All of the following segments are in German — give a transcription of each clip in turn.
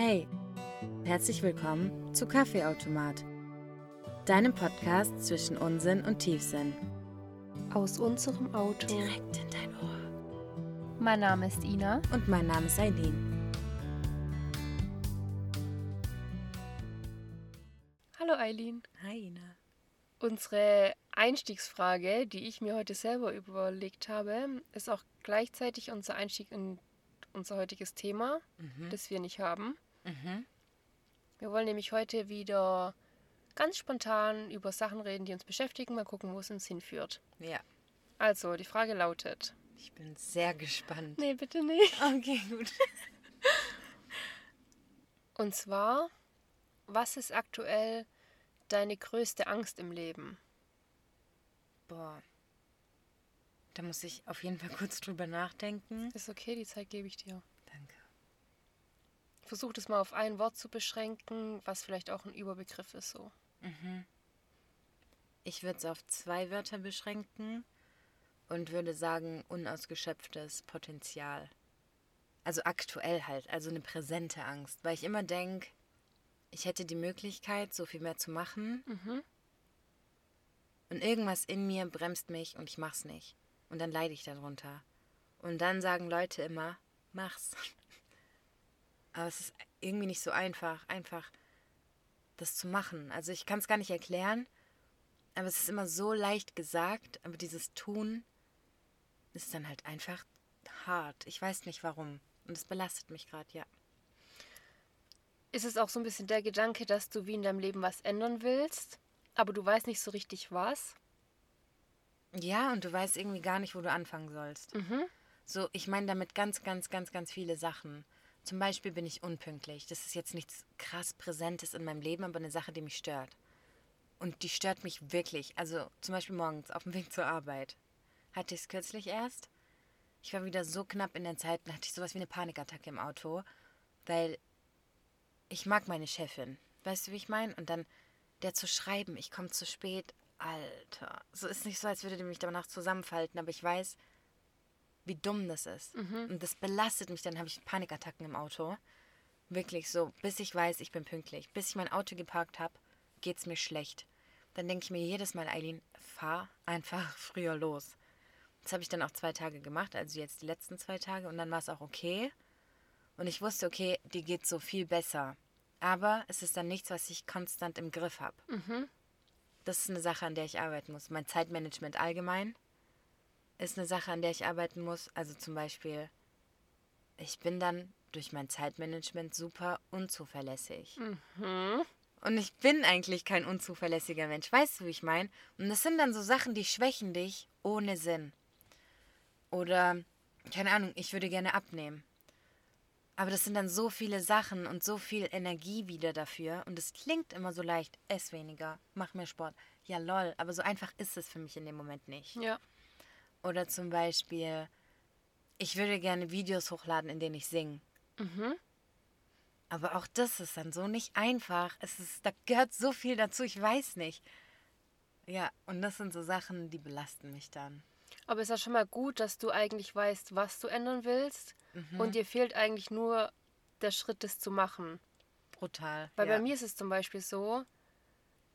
Hey, herzlich willkommen zu Kaffeeautomat, deinem Podcast zwischen Unsinn und Tiefsinn. Aus unserem Auto. Direkt in dein Ohr. Mein Name ist Ina. Und mein Name ist Eileen. Hallo Eileen. Hi Ina. Unsere Einstiegsfrage, die ich mir heute selber überlegt habe, ist auch gleichzeitig unser Einstieg in unser heutiges Thema, das wir nicht haben. Mhm. Wir wollen nämlich heute wieder ganz spontan über Sachen reden, die uns beschäftigen, mal gucken, wo es uns hinführt. Ja, Also, die Frage lautet. ich bin sehr gespannt. Nee, bitte nicht. Okay, gut. Und zwar, was ist aktuell deine größte Angst im Leben? Boah. Da muss ich auf jeden Fall kurz drüber nachdenken. Ist okay, die Zeit gebe ich dir. Danke. Versuch das mal auf ein Wort zu beschränken, was vielleicht auch ein Überbegriff ist so. Ich würde es auf zwei Wörter beschränken und würde sagen unausgeschöpftes Potenzial. Also aktuell halt, also eine präsente Angst, weil ich immer denke, ich hätte die Möglichkeit, so viel mehr zu machen. Und irgendwas in mir bremst mich und ich mach's nicht. Und dann leide ich darunter. Und dann sagen Leute immer, mach's. Aber es ist irgendwie nicht so einfach, einfach das zu machen. Also ich kann es gar nicht erklären, aber es ist immer so leicht gesagt, aber dieses Tun ist dann halt einfach hart. Ich weiß nicht warum. Und es belastet mich gerade, ja. Ist es auch so ein bisschen der Gedanke, dass du wie in deinem Leben was ändern willst, aber du weißt nicht so richtig was? Ja, und du weißt irgendwie gar nicht, wo du anfangen sollst. So, ich meine damit ganz, ganz, ganz, ganz viele Sachen. Zum Beispiel bin ich unpünktlich. Das ist jetzt nichts krass Präsentes in meinem Leben, aber eine Sache, die mich stört. Und die stört mich wirklich. Also zum Beispiel morgens auf dem Weg zur Arbeit. Hatte ich es kürzlich erst. Ich war wieder so knapp in der Zeit, da hatte ich sowas wie eine Panikattacke im Auto, weil ich mag meine Chefin. Weißt du, wie ich meine? Und dann der zu schreiben, ich komme zu spät. Alter, so ist nicht so, als würde die mich danach zusammenfalten, aber ich weiß, wie dumm das ist. Und das belastet mich, dann habe ich Panikattacken im Auto. Wirklich so, bis ich weiß, ich bin pünktlich. Bis ich mein Auto geparkt habe, geht es mir schlecht. Dann denke ich mir jedes Mal, Eileen, fahr einfach früher los. Das habe ich dann auch zwei Tage gemacht, also jetzt die letzten zwei Tage. Und dann war es auch okay. Und ich wusste, okay, die geht so viel besser. Aber es ist dann nichts, was ich konstant im Griff habe. Das ist eine Sache, an der ich arbeiten muss. Mein Zeitmanagement allgemein ist eine Sache, an der ich arbeiten muss. Also zum Beispiel, ich bin dann durch mein Zeitmanagement super unzuverlässig. Und ich bin eigentlich kein unzuverlässiger Mensch. Weißt du, wie ich meine? Und das sind dann so Sachen, die schwächen dich ohne Sinn. Oder, keine Ahnung, ich würde gerne abnehmen. Aber das sind dann so viele Sachen und so viel Energie wieder dafür. Und es klingt immer so leicht, ess weniger, mach mehr Sport. Ja, lol, aber so einfach ist es für mich in dem Moment nicht. Ja. Oder zum Beispiel, ich würde gerne Videos hochladen, in denen ich singe. Aber auch das ist dann so nicht einfach. Es ist, da gehört so viel dazu, ich weiß nicht. Ja, und das sind so Sachen, die belasten mich dann. Aber ist ja schon mal gut, dass du eigentlich weißt, was du ändern willst und dir fehlt eigentlich nur der Schritt, das zu machen. Brutal. Weil ja. bei mir ist es zum Beispiel so,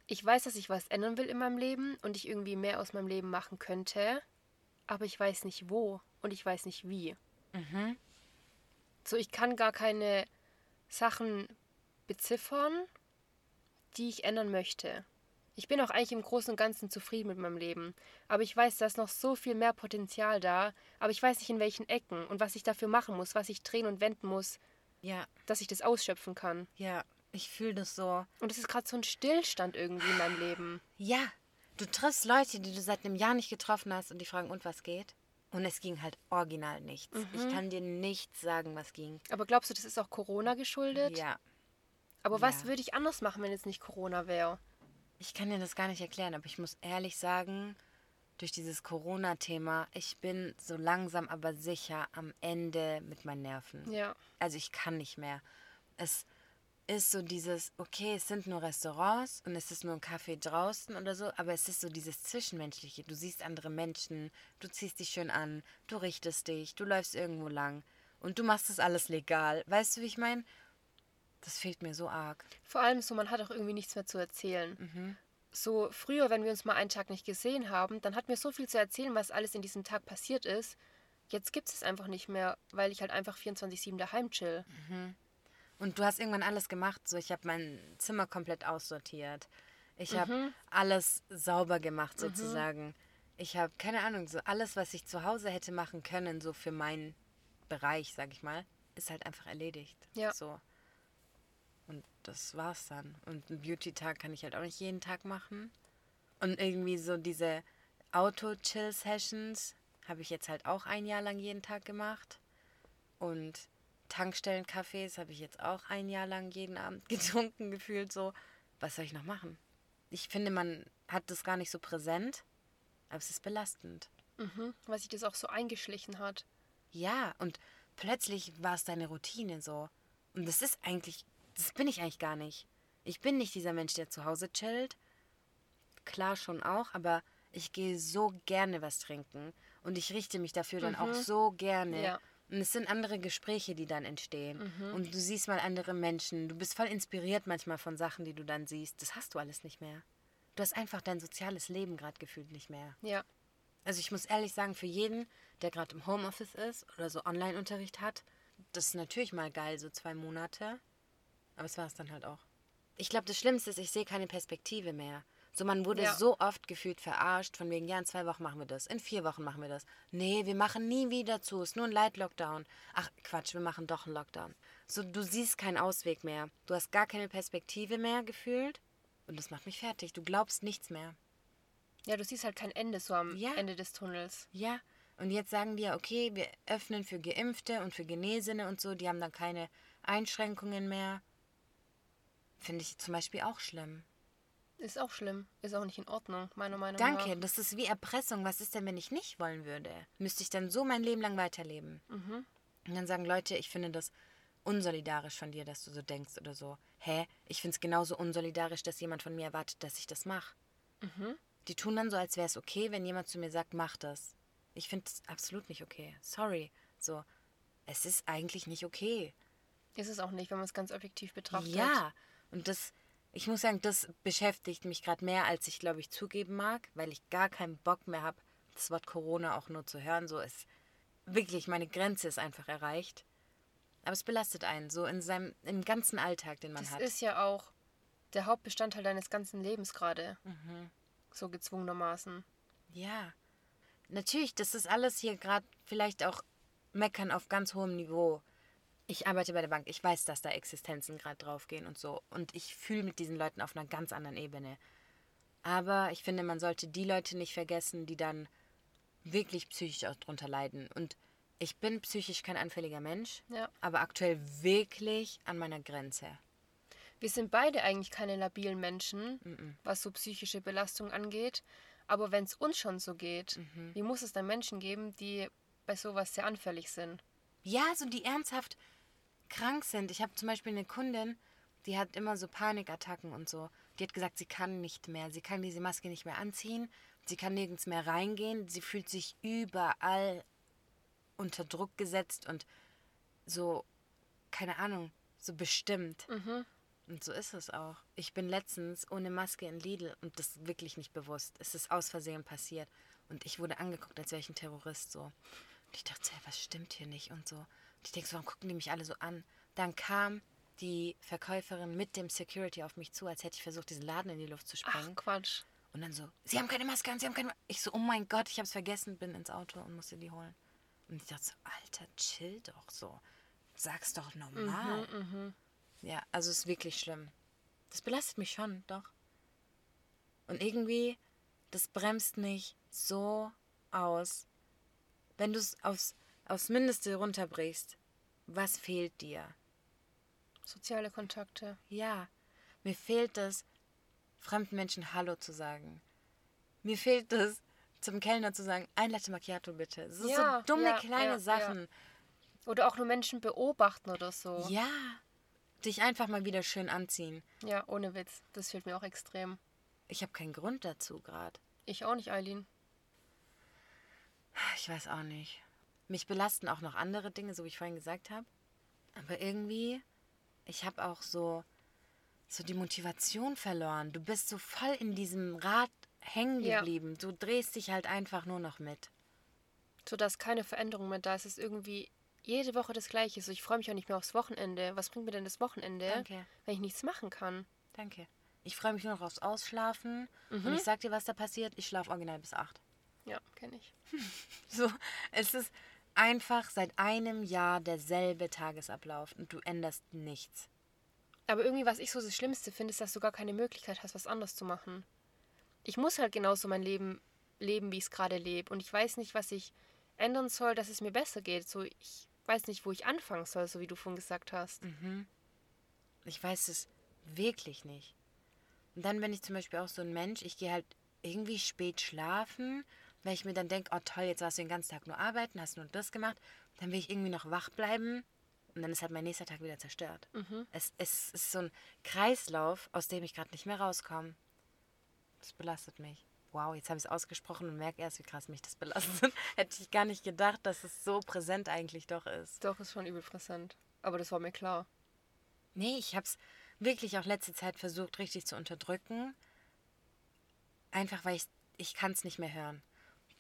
ich weiß, dass ich was ändern will in meinem Leben und ich irgendwie mehr aus meinem Leben machen könnte, aber ich weiß nicht wo und ich weiß nicht wie. So, ich kann gar keine Sachen beziffern, die ich ändern möchte. Ich bin auch eigentlich im Großen und Ganzen zufrieden mit meinem Leben. Aber ich weiß, da ist noch so viel mehr Potenzial da. Aber ich weiß nicht, in welchen Ecken und was ich dafür machen muss, was ich drehen und wenden muss, Ja, dass ich das ausschöpfen kann. ja, ich fühle das so. Und es ist gerade so ein Stillstand irgendwie in meinem Leben. Ja, du triffst Leute, die du seit einem Jahr nicht getroffen hast und die fragen, und was geht? Und es ging halt original nichts. Ich kann dir nichts sagen, was ging. Aber glaubst du, das ist auch Corona geschuldet? Ja, Aber was Ja. würde ich anders machen, wenn es nicht Corona wäre? ich kann dir das gar nicht erklären, aber ich muss ehrlich sagen, durch dieses Corona-Thema, ich bin so langsam aber sicher am Ende mit meinen Nerven. Ja. Also ich kann nicht mehr. Es ist so dieses, okay, es sind nur Restaurants und es ist nur ein Kaffee draußen oder so, aber es ist so dieses Zwischenmenschliche. Du siehst andere Menschen, du ziehst dich schön an, du richtest dich, du läufst irgendwo lang und du machst das alles legal. Weißt du, wie ich meine? Das fehlt mir so arg. Vor allem so, man hat auch irgendwie nichts mehr zu erzählen. Mhm. So früher, wenn wir uns mal einen Tag nicht gesehen haben, dann hat mir so viel zu erzählen, was alles in diesem Tag passiert ist. Jetzt gibt es es einfach nicht mehr, weil ich halt einfach 24-7 daheim chill. Mhm. Und du hast irgendwann alles gemacht. So, ich habe mein Zimmer komplett aussortiert. Ich habe Mhm. alles sauber gemacht, sozusagen. Ich habe, keine Ahnung, so alles, was ich zu Hause hätte machen können, so für meinen Bereich, sag ich mal, ist halt einfach erledigt. Ja. So. Und das war's dann. Und einen Beauty-Tag kann ich halt auch nicht jeden Tag machen. Und irgendwie so diese Auto-Chill-Sessions habe ich jetzt halt auch ein Jahr lang jeden Tag gemacht. Und Tankstellenkaffees habe ich jetzt auch ein Jahr lang jeden Abend getrunken, gefühlt so. Was soll ich noch machen? Ich finde, man hat das gar nicht so präsent, aber es ist belastend. Mhm. Weil sich das auch so eingeschlichen hat. Ja, und plötzlich war es deine Routine so. Und das ist eigentlich, das bin ich eigentlich gar nicht. Ich bin nicht dieser Mensch, der zu Hause chillt. Klar schon auch, aber ich gehe so gerne was trinken. Und ich richte mich dafür dann auch so gerne. Ja. Und es sind andere Gespräche, die dann entstehen. Und du siehst mal andere Menschen. Du bist voll inspiriert manchmal von Sachen, die du dann siehst. Das hast du alles nicht mehr. Du hast einfach dein soziales Leben gerade gefühlt nicht mehr. Ja. Also ich muss ehrlich sagen, für jeden, der gerade im Homeoffice ist oder so Online-Unterricht hat, das ist natürlich mal geil, so zwei Monate. Aber es war es dann halt auch. Ich glaube, das Schlimmste ist, ich sehe keine Perspektive mehr. So, man wurde Ja. so oft gefühlt verarscht, von wegen, ja, in zwei Wochen machen wir das, in vier Wochen machen wir das. Nee, wir machen nie wieder zu, ist nur ein Light-Lockdown. Ach, Quatsch, wir machen doch einen Lockdown. So, du siehst keinen Ausweg mehr. Du hast gar keine Perspektive mehr gefühlt. Und das macht mich fertig. Du glaubst nichts mehr. Ja, du siehst halt kein Ende so am Ja. Ende des Tunnels. Ja, und jetzt sagen die ja, okay, wir öffnen für Geimpfte und für Genesene und so, die haben dann keine Einschränkungen mehr. Finde ich zum Beispiel auch schlimm. Ist auch schlimm. Ist auch nicht in Ordnung, meiner Meinung Danke, nach. das ist wie Erpressung. Was ist denn, wenn ich nicht wollen würde? Müsste ich dann so mein Leben lang weiterleben? Und dann sagen Leute, ich finde das unsolidarisch von dir, dass du so denkst oder so. Hä? Ich finde es genauso unsolidarisch, dass jemand von mir erwartet, dass ich das mache. Die tun dann so, als wäre es okay, wenn jemand zu mir sagt, mach das. Ich finde es absolut nicht okay. Sorry. So, es ist eigentlich nicht okay. Ist es auch nicht, wenn man es ganz objektiv betrachtet. Ja, und das, ich muss sagen, das beschäftigt mich gerade mehr, als ich, glaube ich, zugeben mag, weil ich gar keinen Bock mehr habe, das Wort Corona auch nur zu hören. So ist wirklich, meine Grenze ist einfach erreicht. Aber es belastet einen, so in seinem, im ganzen Alltag, den man Das hat. ist ja auch der Hauptbestandteil deines ganzen Lebens gerade. Mhm. So gezwungenermaßen. Ja. Natürlich, das ist alles hier gerade vielleicht auch meckern auf ganz hohem Niveau. Ich arbeite bei der Bank, ich weiß, dass da Existenzen gerade draufgehen und so. Und ich fühle mit diesen Leuten auf einer ganz anderen Ebene. Aber ich finde, man sollte die Leute nicht vergessen, die dann wirklich psychisch auch drunter leiden. Und ich bin psychisch kein anfälliger Mensch, Ja. aber aktuell wirklich an meiner Grenze. Wir sind beide eigentlich keine labilen Menschen, was so psychische Belastung angeht. Aber wenn es uns schon so geht, Mhm. wie muss es dann Menschen geben, die bei sowas sehr anfällig sind? Ja, so die ernsthaft krank sind. Ich habe zum Beispiel eine Kundin, die hat immer so Panikattacken und so. Die hat gesagt, sie kann nicht mehr. Sie kann diese Maske nicht mehr anziehen. Sie kann nirgends mehr reingehen. Sie fühlt sich überall unter Druck gesetzt und so, keine Ahnung, so bestimmt. Und so ist es auch. Ich bin letztens ohne Maske in Lidl und das wirklich nicht bewusst. Es ist aus Versehen passiert. Und ich wurde angeguckt, als wäre ich ein Terrorist so. Und ich dachte, hey, was stimmt hier nicht und so. Ich denke so, warum gucken die mich alle so an? Dann kam die Verkäuferin mit dem Security auf mich zu, als hätte ich versucht, diesen Laden in die Luft zu Ach, sprengen. Quatsch. Und dann so, sie haben keine Maske an, sie haben keine Ma Ich so, oh mein Gott, ich habe es vergessen, bin ins Auto und musste die holen. Und ich dachte so, Alter, chill doch so. Sag's doch normal. Ja, also es ist wirklich schlimm. Das belastet mich schon, doch. Und irgendwie, das bremst mich so aus. Wenn du es aufs, aufs Mindeste runterbrichst, was fehlt dir? Soziale Kontakte. Ja, mir fehlt es, fremden Menschen Hallo zu sagen. Mir fehlt es, zum Kellner zu sagen, ein Latte Macchiato bitte. So, Ja, so dumme ja, kleine ja, Sachen. Oder auch nur Menschen beobachten oder so. Ja. Dich einfach mal wieder schön anziehen. Ja, ohne Witz. Das fehlt mir auch extrem. Ich habe keinen Grund dazu gerade. Ich auch nicht, Eileen. Ich weiß auch nicht. Mich belasten auch noch andere Dinge, so wie ich vorhin gesagt habe. Aber irgendwie ich habe auch so, so die Motivation verloren. Du bist so voll in diesem Rad hängen geblieben. Ja. Du drehst dich halt einfach nur noch mit. So dass keine Veränderung mehr da ist. Es ist irgendwie jede Woche das Gleiche. So, ich freue mich auch nicht mehr aufs Wochenende. Was bringt mir denn das Wochenende, Danke. wenn ich nichts machen kann? Danke. Ich freue mich nur noch aufs Ausschlafen. Mhm. Und ich sag dir, was da passiert. Ich schlafe original bis acht. Ja, kenne ich. so, es ist einfach seit einem Jahr derselbe Tagesablauf und du änderst nichts. Aber irgendwie, was ich so das Schlimmste finde, ist, dass du gar keine Möglichkeit hast, was anderes zu machen. Ich muss halt genauso mein Leben leben, wie ich es gerade lebe. Und ich weiß nicht, was ich ändern soll, dass es mir besser geht. So, ich weiß nicht, wo ich anfangen soll, so wie du vorhin gesagt hast. Mhm. Ich weiß es wirklich nicht. Und dann bin ich zum Beispiel auch so ein Mensch, ich gehe halt irgendwie spät schlafen weil ich mir dann denke, oh toll, jetzt warst du den ganzen Tag nur arbeiten, hast nur das gemacht, dann will ich irgendwie noch wach bleiben und dann ist halt mein nächster Tag wieder zerstört. Mhm. Es, es ist so ein Kreislauf, aus dem ich gerade nicht mehr rauskomme. Das belastet mich. Wow, jetzt habe ich es ausgesprochen und merke erst, wie krass mich das belastet. Hätte ich gar nicht gedacht, dass es so präsent eigentlich doch ist. Doch, ist schon übel präsent. Aber das war mir klar. Nee, ich habe es wirklich auch letzte Zeit versucht, richtig zu unterdrücken. Einfach, weil ich, ich kann es nicht mehr hören.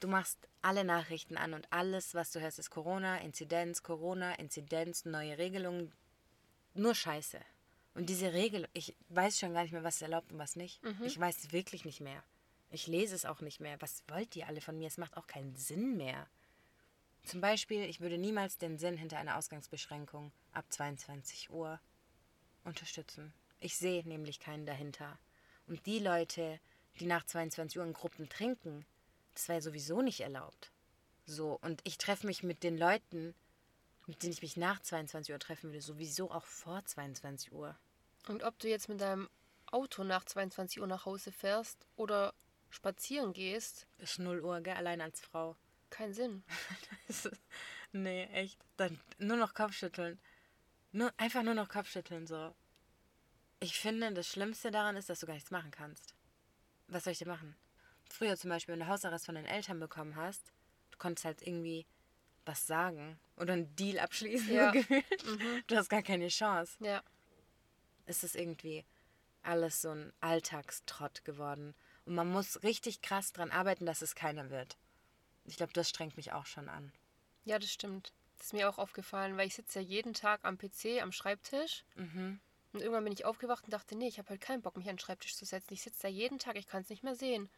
Du machst alle Nachrichten an und alles, was du hörst, ist Corona, Inzidenz, Corona, Inzidenz, neue Regelungen. Nur Scheiße. Und diese Regel, ich weiß schon gar nicht mehr, was erlaubt und was nicht. Mhm. Ich weiß es wirklich nicht mehr. Ich lese es auch nicht mehr. Was wollt ihr alle von mir? Es macht auch keinen Sinn mehr. Zum Beispiel, ich würde niemals den Sinn hinter einer Ausgangsbeschränkung ab 22 Uhr unterstützen. Ich sehe nämlich keinen dahinter. Und die Leute, die nach 22 Uhr in Gruppen trinken, das war ja sowieso nicht erlaubt. So, und ich treffe mich mit den Leuten, mit denen ich mich nach 22 Uhr treffen würde, sowieso auch vor 22 Uhr. Und ob du jetzt mit deinem Auto nach 22 Uhr nach Hause fährst oder spazieren gehst. Ist 0 Uhr, gell? Allein als Frau. Kein Sinn. nee, echt. Dann nur noch Kopfschütteln. Nur, einfach nur noch Kopfschütteln, so. Ich finde, das Schlimmste daran ist, dass du gar nichts machen kannst. Was soll ich dir machen? Früher zum Beispiel, wenn du Hausarrest von den Eltern bekommen hast, du konntest halt irgendwie was sagen oder einen Deal abschließen. Ja. Mhm. Du hast gar keine Chance. Ja. Es ist irgendwie alles so ein Alltagstrott geworden. Und man muss richtig krass dran arbeiten, dass es keiner wird. Ich glaube, das strengt mich auch schon an. Ja, das stimmt. Das ist mir auch aufgefallen, weil ich sitze ja jeden Tag am PC, am Schreibtisch. Mhm. Und irgendwann bin ich aufgewacht und dachte, nee, ich habe halt keinen Bock, mich an den Schreibtisch zu setzen. Ich sitze da jeden Tag, ich kann es nicht mehr sehen.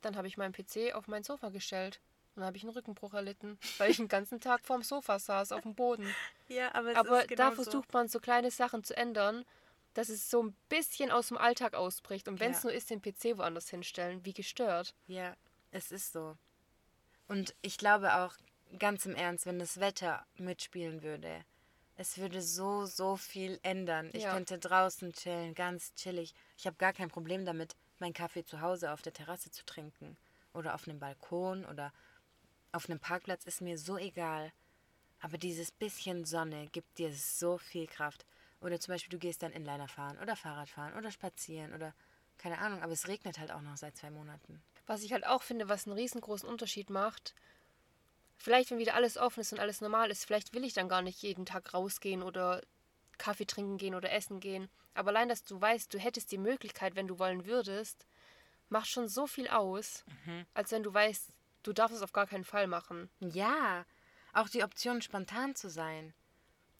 Dann habe ich meinen PC auf mein Sofa gestellt. Und dann habe ich einen Rückenbruch erlitten, weil ich den ganzen Tag vorm Sofa saß, auf dem Boden. Ja, aber, es aber genau da versucht man so kleine Sachen zu ändern, dass es so ein bisschen aus dem Alltag ausbricht. Und wenn es ja. nur ist, den PC woanders hinstellen, wie gestört. Ja, es ist so. Und ich glaube auch, ganz im Ernst, wenn das Wetter mitspielen würde, es würde so, so viel ändern. Ich ja. könnte draußen chillen, ganz chillig. Ich habe gar kein Problem damit, meinen Kaffee zu Hause auf der Terrasse zu trinken oder auf einem Balkon oder auf einem Parkplatz ist mir so egal. Aber dieses bisschen Sonne gibt dir so viel Kraft. Oder zum Beispiel, du gehst dann Inliner fahren oder Fahrrad fahren oder spazieren oder keine Ahnung, aber es regnet halt auch noch seit zwei Monaten. Was ich halt auch finde, was einen riesengroßen Unterschied macht, vielleicht wenn wieder alles offen ist und alles normal ist, vielleicht will ich dann gar nicht jeden Tag rausgehen oder Kaffee trinken gehen oder essen gehen. Aber allein, dass du weißt, du hättest die Möglichkeit, wenn du wollen würdest, macht schon so viel aus, mhm. als wenn du weißt, du darfst es auf gar keinen Fall machen. Ja, auch die Option, spontan zu sein.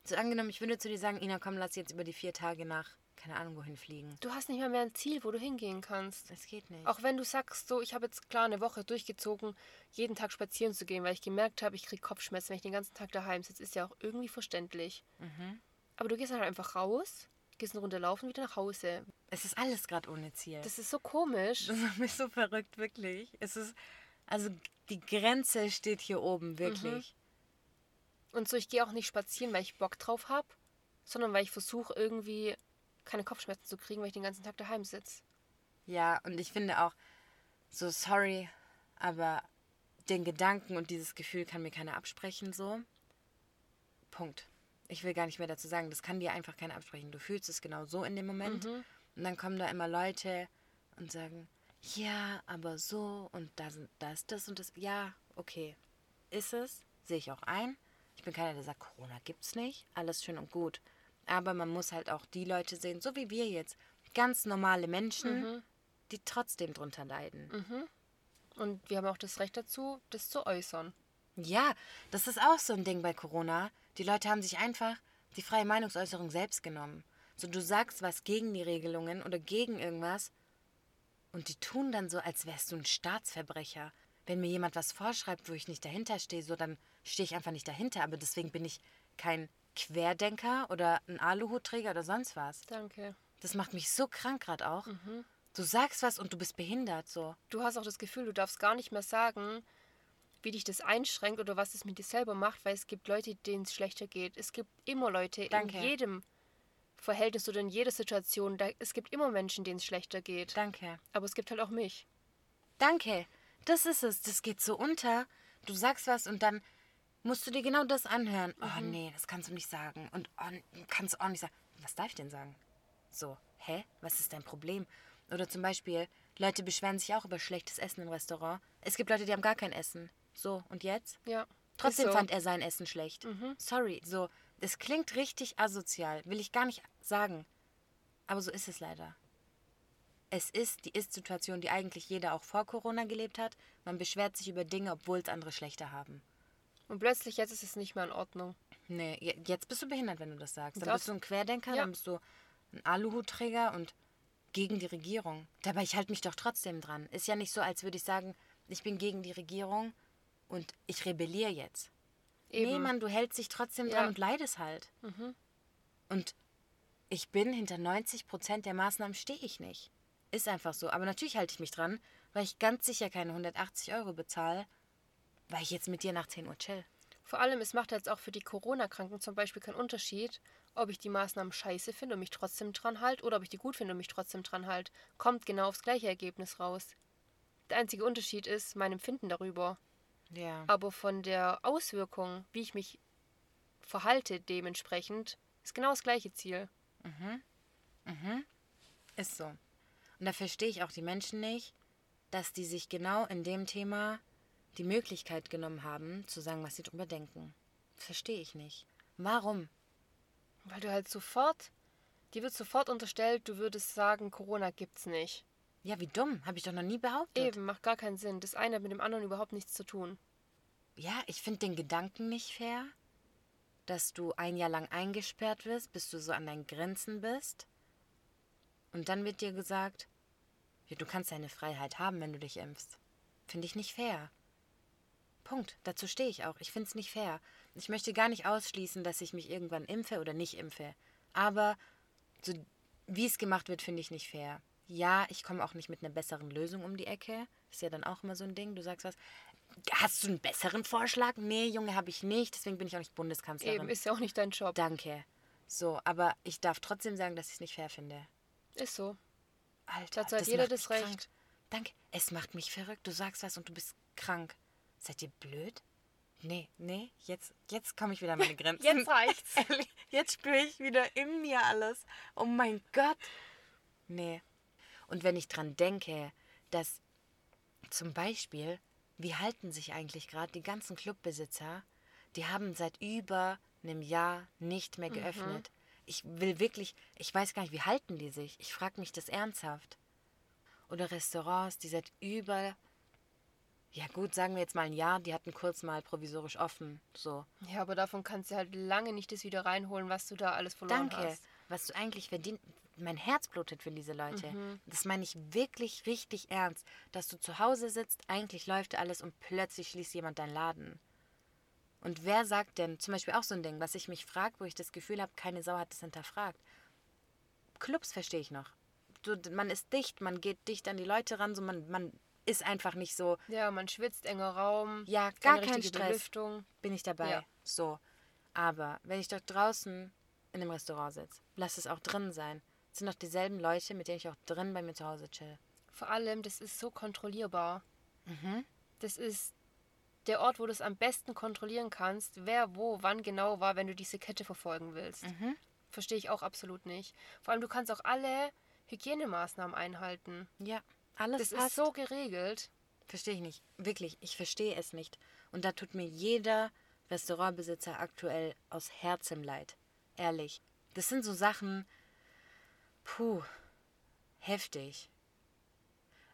So angenommen, ich würde zu dir sagen, Ina, komm, lass jetzt über die vier Tage nach, keine Ahnung, wohin fliegen. Du hast nicht mehr, mehr ein Ziel, wo du hingehen kannst. Es geht nicht. Auch wenn du sagst, so, ich habe jetzt klar eine Woche durchgezogen, jeden Tag spazieren zu gehen, weil ich gemerkt habe, ich kriege Kopfschmerzen, wenn ich den ganzen Tag daheim sitze, ist ja auch irgendwie verständlich. Mhm. Aber du gehst halt einfach raus, gehst eine Runde laufen, wieder nach Hause. Es ist alles gerade ohne Ziel. Das ist so komisch. Das macht mich so verrückt, wirklich. Es ist, also die Grenze steht hier oben, wirklich. Mhm. Und so, ich gehe auch nicht spazieren, weil ich Bock drauf habe, sondern weil ich versuche, irgendwie keine Kopfschmerzen zu kriegen, weil ich den ganzen Tag daheim sitze. Ja, und ich finde auch, so sorry, aber den Gedanken und dieses Gefühl kann mir keiner absprechen, so. Punkt ich will gar nicht mehr dazu sagen, das kann dir einfach keiner absprechen. Du fühlst es genau so in dem Moment. Mhm. Und dann kommen da immer Leute und sagen, ja, aber so und da, sind, da ist das und das. Ja, okay. Ist es, sehe ich auch ein. Ich bin keiner, der sagt, Corona gibt's nicht. Alles schön und gut. Aber man muss halt auch die Leute sehen, so wie wir jetzt. Ganz normale Menschen, Mhm. die trotzdem drunter leiden. Und wir haben auch das Recht dazu, das zu äußern. Ja, das ist auch so ein Ding bei Corona. Die Leute haben sich einfach die freie Meinungsäußerung selbst genommen. So, du sagst was gegen die Regelungen oder gegen irgendwas und die tun dann so, als wärst du ein Staatsverbrecher. Wenn mir jemand was vorschreibt, wo ich nicht dahinter stehe, so, dann stehe ich einfach nicht dahinter. Aber deswegen bin ich kein Querdenker oder ein Aluhutträger oder sonst was. Danke. Das macht mich so krank gerade auch. Du sagst was und du bist behindert, so. Du hast auch das Gefühl, du darfst gar nicht mehr sagen, wie dich das einschränkt oder was es mit dir selber macht, weil es gibt Leute, denen es schlechter geht. Es gibt immer Leute Danke. in jedem Verhältnis oder in jeder Situation. Da, es gibt immer Menschen, denen es schlechter geht. Danke. Aber es gibt halt auch mich. Danke. Das ist es. Das geht so unter. Du sagst was und dann musst du dir genau das anhören. Oh nee, das kannst du nicht sagen. Und oh, kannst du auch nicht sagen. Was darf ich denn sagen? So, hä? Was ist dein Problem? Oder zum Beispiel, Leute beschweren sich auch über schlechtes Essen im Restaurant. Es gibt Leute, die haben gar kein Essen. So, und jetzt? Ja. Trotzdem so. fand er sein Essen schlecht. Sorry, so, es klingt richtig asozial, will ich gar nicht sagen. Aber so ist es leider. Es ist die Ist-Situation, die eigentlich jeder auch vor Corona gelebt hat. Man beschwert sich über Dinge, obwohl es andere schlechter haben. Und plötzlich jetzt ist es nicht mehr in Ordnung. Nee, je- jetzt bist du behindert, wenn du das sagst. Dann Das- bist du ein Querdenker, Ja. dann bist du ein Aluhutträger und gegen die Regierung. Dabei, ich halte mich doch trotzdem dran. Ist ja nicht so, als würde ich sagen, ich bin gegen die Regierung und ich rebelliere jetzt. Eben. Nee, Mann, du hältst dich trotzdem dran Ja. und leidest halt. Und ich bin hinter 90 Prozent der Maßnahmen stehe ich nicht. Ist einfach so. Aber natürlich halte ich mich dran, weil ich ganz sicher keine 180 Euro bezahle, weil ich jetzt mit dir nach 10 Uhr chill. Vor allem, es macht jetzt auch für die Corona-Kranken zum Beispiel keinen Unterschied, ob ich die Maßnahmen scheiße finde und mich trotzdem dran halte oder ob ich die gut finde und mich trotzdem dran halte. Kommt genau aufs gleiche Ergebnis raus. Der einzige Unterschied ist mein Empfinden darüber. Ja. Aber von der Auswirkung, wie ich mich verhalte dementsprechend, ist genau das gleiche Ziel. Ist so. Und da verstehe ich auch die Menschen nicht, dass die sich genau in dem Thema die Möglichkeit genommen haben, zu sagen, was sie drüber denken. Verstehe ich nicht. Warum? Weil du halt sofort, dir wird sofort unterstellt, du würdest sagen, Corona gibt's nicht. Ja, wie dumm. Habe ich doch noch nie behauptet. Eben, macht gar keinen Sinn. Das eine hat mit dem anderen überhaupt nichts zu tun. Ja, ich finde den Gedanken nicht fair, dass du ein Jahr lang eingesperrt wirst, bis du so an deinen Grenzen bist. Und dann wird dir gesagt, ja, du kannst deine Freiheit haben, wenn du dich impfst. Finde ich nicht fair. Punkt. Dazu stehe ich auch. Ich finde es nicht fair. Ich möchte gar nicht ausschließen, dass ich mich irgendwann impfe oder nicht impfe. Aber so wie es gemacht wird, finde ich nicht fair. Ja, ich komme auch nicht mit einer besseren Lösung um die Ecke. Ist ja dann auch immer so ein Ding. Du sagst was. Hast du einen besseren Vorschlag? Nee, Junge, habe ich nicht. Deswegen bin ich auch nicht Bundeskanzlerin. Eben, ist ja auch nicht dein Job. Danke. So, aber ich darf trotzdem sagen, dass ich es nicht fair finde. Ist so. Alter, Dazu hat das jeder das Recht. Krank. Danke. Es macht mich verrückt. Du sagst was und du bist krank. Seid ihr blöd? Nee, nee, jetzt, jetzt komme ich wieder an meine Grenzen. Jetzt reicht's. Ehrlich, Jetzt spüre ich wieder in mir alles. Oh mein Gott. Nee. Und wenn ich dran denke, dass zum Beispiel, wie halten sich eigentlich gerade die ganzen Clubbesitzer? Die haben seit über einem Jahr nicht mehr geöffnet. Ich will wirklich, ich weiß gar nicht, wie halten die sich? Ich frage mich das ernsthaft. Oder Restaurants, die seit über, ja gut, sagen wir jetzt mal ein Jahr, die hatten kurz mal provisorisch offen. So. Ja, aber davon kannst du halt lange nicht das wieder reinholen, was du da alles verloren Danke. hast. Was du eigentlich verdient. Mein Herz blutet für diese Leute. Mhm. Das meine ich wirklich richtig ernst. Dass du zu Hause sitzt, eigentlich läuft alles und plötzlich schließt jemand deinen Laden. Und wer sagt denn, zum Beispiel auch so ein Ding, was ich mich frage, wo ich das Gefühl habe, keine Sau hat das hinterfragt. Clubs verstehe ich noch. Du, man ist dicht, man geht dicht an die Leute ran, so man, man ist einfach nicht so, Ja, man schwitzt, enger Raum. ja, gar kein Stress. Belüftung. bin ich dabei. Ja. So. Aber wenn ich doch draußen in einem Restaurant sitze, lass es auch drin sein. Sind doch dieselben Leute, mit denen ich auch drin bei mir zu Hause chill. Vor allem, das ist so kontrollierbar. Mhm. Das ist der Ort, wo du es am besten kontrollieren kannst, wer wo, wann genau war, wenn du diese Kette verfolgen willst. Mhm. Verstehe ich auch absolut nicht. Vor allem, du kannst auch alle Hygienemaßnahmen einhalten. Ja, alles Das passt. ist so geregelt. Verstehe ich nicht. Wirklich, ich verstehe es nicht. Und da tut mir jeder Restaurantbesitzer aktuell aus Herzen leid. Ehrlich. Das sind so Sachen, puh, heftig.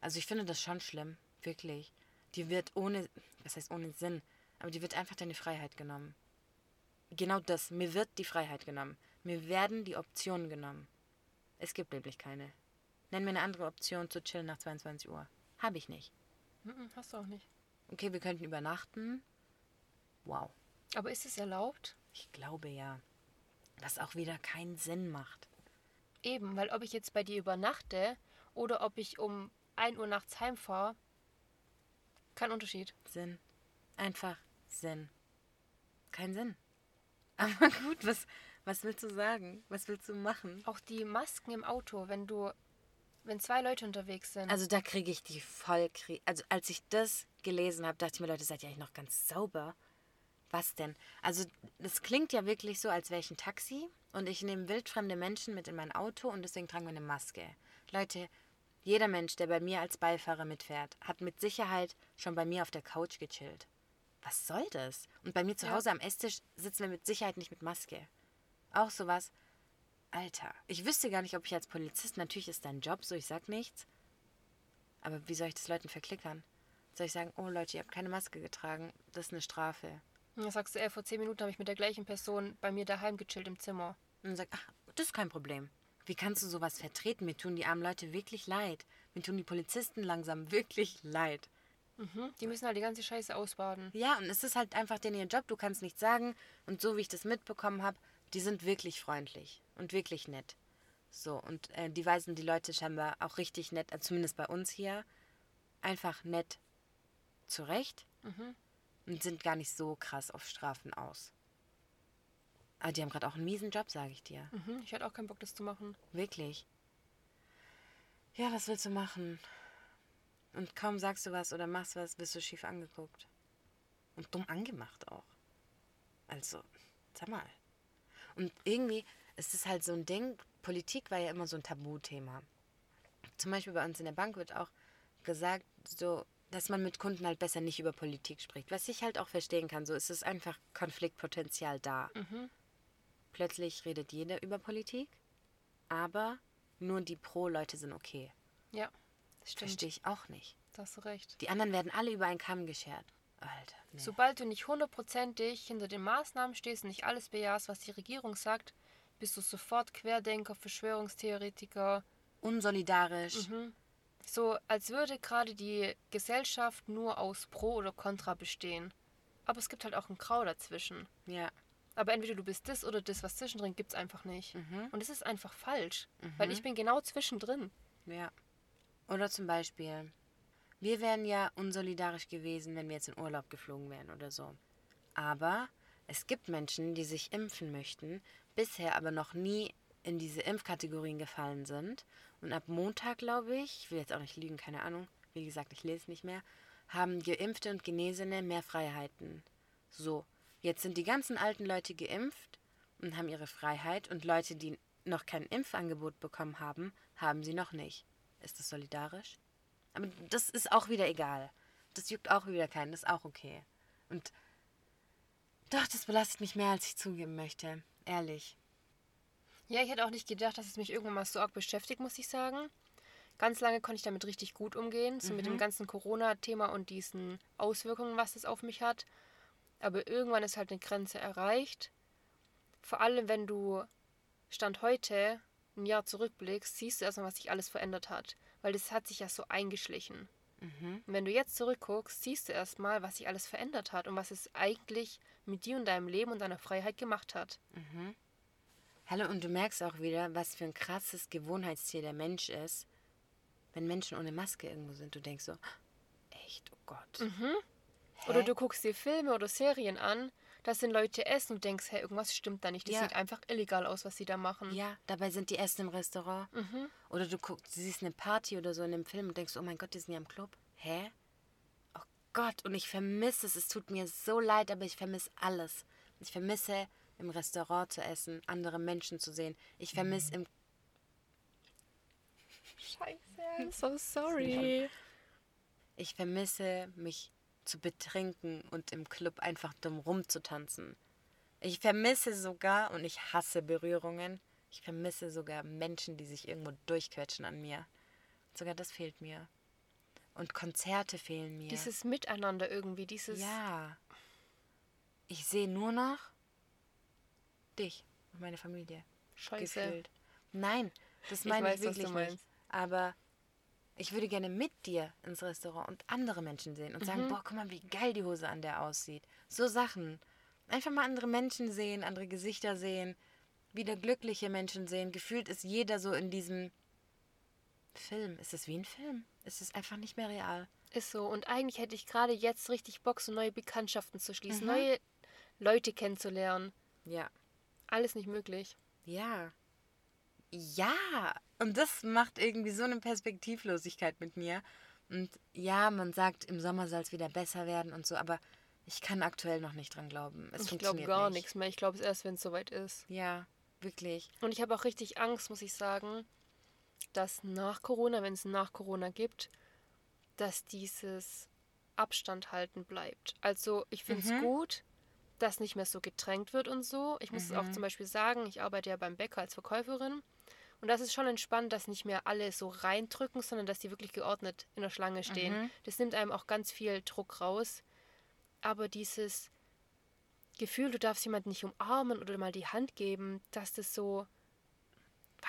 Also ich finde das schon schlimm, wirklich. Die wird ohne, was heißt ohne Sinn, aber die wird einfach deine Freiheit genommen. Genau das, mir wird die Freiheit genommen. Mir werden die Optionen genommen. Es gibt nämlich keine. Nenn mir eine andere Option zu chillen nach 22 Uhr. Habe ich nicht. Hast du auch nicht. Okay, wir könnten übernachten. Wow. Aber ist es erlaubt? Ich glaube ja. Was auch wieder keinen Sinn macht. Eben, weil ob ich jetzt bei dir übernachte oder ob ich um 1 Uhr nachts heimfahre, kein Unterschied. Sinn. Einfach Sinn. Kein Sinn. Aber gut, was, was willst du sagen? Was willst du machen? Auch die Masken im Auto, wenn du, wenn zwei Leute unterwegs sind. Also da kriege ich die voll. Also als ich das gelesen habe, dachte ich mir, Leute, seid ihr eigentlich noch ganz sauber? Was denn? Also das klingt ja wirklich so, als wäre ich ein Taxi und ich nehme wildfremde Menschen mit in mein Auto und deswegen tragen wir eine Maske. Leute, jeder Mensch, der bei mir als Beifahrer mitfährt, hat mit Sicherheit schon bei mir auf der Couch gechillt. Was soll das? Und bei mir zu Hause am Esstisch sitzen wir mit Sicherheit nicht mit Maske. Auch sowas. Alter, ich wüsste gar nicht, ob ich als Polizist, natürlich ist dein Job so, ich sag nichts. Aber wie soll ich das Leuten verklickern? Soll ich sagen, oh Leute, ihr habt keine Maske getragen, das ist eine Strafe. Und dann sagst du, ey, vor zehn Minuten habe ich mit der gleichen Person bei mir daheim gechillt im Zimmer. Und dann sagt, ach, das ist kein Problem. Wie kannst du sowas vertreten? Mir tun die armen Leute wirklich leid. Mir tun die Polizisten langsam wirklich leid. Mhm. Die müssen halt die ganze Scheiße ausbaden. Ja, und es ist halt einfach denen ihr Job, du kannst nichts sagen. Und so wie ich das mitbekommen habe, die sind wirklich freundlich und wirklich nett. So, und äh, die weisen die Leute scheinbar auch richtig nett, also zumindest bei uns hier, einfach nett zurecht Mhm. Und sind gar nicht so krass auf Strafen aus. Aber die haben gerade auch einen miesen Job, sage ich dir. Mhm. Ich hätte auch keinen Bock, das zu machen. Wirklich. Ja, was willst du machen? Und kaum sagst du was oder machst was, wirst du schief angeguckt. Und dumm angemacht auch. Also, sag mal. Und irgendwie ist es halt so ein Ding, Politik war ja immer so ein Tabuthema. Zum Beispiel bei uns in der Bank wird auch gesagt, so, dass man mit Kunden halt besser nicht über Politik spricht. Was ich halt auch verstehen kann, so ist es einfach Konfliktpotenzial da. Plötzlich redet jeder über Politik, aber nur die Pro-Leute sind okay. Ja, das stimmt. Verstehe ich auch nicht. Da hast du recht. Die anderen werden alle über einen Kamm geschert. Alter, nee. Sobald du nicht hundertprozentig hinter den Maßnahmen stehst und nicht alles bejahst, was die Regierung sagt, bist du sofort Querdenker, Verschwörungstheoretiker. Unsolidarisch. So als würde gerade die Gesellschaft nur aus Pro oder Contra bestehen. Aber es gibt halt auch ein Grau dazwischen. Ja. Aber entweder du bist das oder das, was zwischendrin gibt's einfach nicht. Und es ist einfach falsch. Weil ich bin genau zwischendrin. Ja. Oder zum Beispiel, wir wären ja unsolidarisch gewesen, wenn wir jetzt in Urlaub geflogen wären oder so. Aber es gibt Menschen, die sich impfen möchten, bisher aber noch nie in diese Impfkategorien gefallen sind. Und ab Montag, glaube ich, ich will jetzt auch nicht lügen, keine Ahnung, wie gesagt, ich lese nicht mehr, haben Geimpfte und Genesene mehr Freiheiten. So, jetzt sind die ganzen alten Leute geimpft und haben ihre Freiheit und Leute, die noch kein Impfangebot bekommen haben, haben sie noch nicht. Ist das solidarisch? Aber das ist auch wieder egal. Das juckt auch wieder keinen, das ist auch okay. Und doch, das belastet mich mehr, als ich zugeben möchte. Ehrlich. Ja, ich hätte auch nicht gedacht, dass es mich irgendwann mal so arg beschäftigt, muss ich sagen. Ganz lange konnte ich damit richtig gut umgehen, so mit dem ganzen Corona-Thema und diesen Auswirkungen, was das auf mich hat. Aber irgendwann ist halt eine Grenze erreicht. Vor allem, wenn du Stand heute ein Jahr zurückblickst, siehst du erstmal, was sich alles verändert hat. Weil das hat sich ja so eingeschlichen. Und wenn du jetzt zurückguckst, siehst du erstmal, was sich alles verändert hat und was es eigentlich mit dir und deinem Leben und deiner Freiheit gemacht hat. Hallo, und du merkst auch wieder, was für ein krasses Gewohnheitstier der Mensch ist, wenn Menschen ohne Maske irgendwo sind. Du denkst so, echt, oh Gott. Oder Hä? du guckst dir Filme oder Serien an, da sind Leute essen und denkst, hey, irgendwas stimmt da nicht. Das Ja. sieht einfach illegal aus, was sie da machen. Ja, dabei sind die Essen im Restaurant. Oder du guckst, siehst eine Party oder so in einem Film und denkst, oh mein Gott, die sind ja im Club. Hä? Oh Gott, und ich vermisse es. Es tut mir so leid, aber ich vermisse alles. Ich vermisse im Restaurant zu essen, andere Menschen zu sehen. Ich vermisse im Scheiße, so sorry. Ich vermisse mich zu betrinken und im Club einfach dumm rumzutanzen. Ich vermisse sogar, und ich hasse Berührungen, Ich vermisse sogar Menschen, die sich irgendwo durchquetschen an mir. Sogar das fehlt mir. Und Konzerte fehlen mir. Dieses Miteinander irgendwie, dieses. Ja. Ich sehe nur noch dich und meine Familie. Scheiße. Gefühlt. Nein, das meine ich, weiß, was wirklich nicht. Aber ich würde gerne mit dir ins Restaurant und andere Menschen sehen und sagen, boah, guck mal, wie geil die Hose an der aussieht. So Sachen. Einfach mal andere Menschen sehen, andere Gesichter sehen, wieder glückliche Menschen sehen. Gefühlt ist jeder so in diesem Film. Ist es wie ein Film? Es ist einfach nicht mehr real. Ist so. Und eigentlich hätte ich gerade jetzt richtig Bock, so neue Bekanntschaften zu schließen, Mhm. neue Leute kennenzulernen. Ja. Alles nicht möglich. Ja. Ja. Und das macht irgendwie so eine Perspektivlosigkeit mit mir. Und ja, man sagt, im Sommer soll es wieder besser werden und so, aber ich kann aktuell noch nicht dran glauben. Es ich glaube gar nicht. nichts mehr. Ich glaube es erst, wenn es soweit ist. Ja, wirklich. Und ich habe auch richtig Angst, muss ich sagen, dass nach Corona, wenn es nach Corona gibt, dass dieses Abstand halten bleibt. Also ich finde es Mhm. gut, dass nicht mehr so gedrängt wird und so. Ich muss auch Mhm. zum Beispiel sagen, ich arbeite ja beim Bäcker als Verkäuferin. Und das ist schon entspannt, dass nicht mehr alle so reindrücken, sondern dass die wirklich geordnet in der Schlange stehen. Mhm. Das nimmt einem auch ganz viel Druck raus. Aber dieses Gefühl, du darfst jemanden nicht umarmen oder mal die Hand geben, dass das so,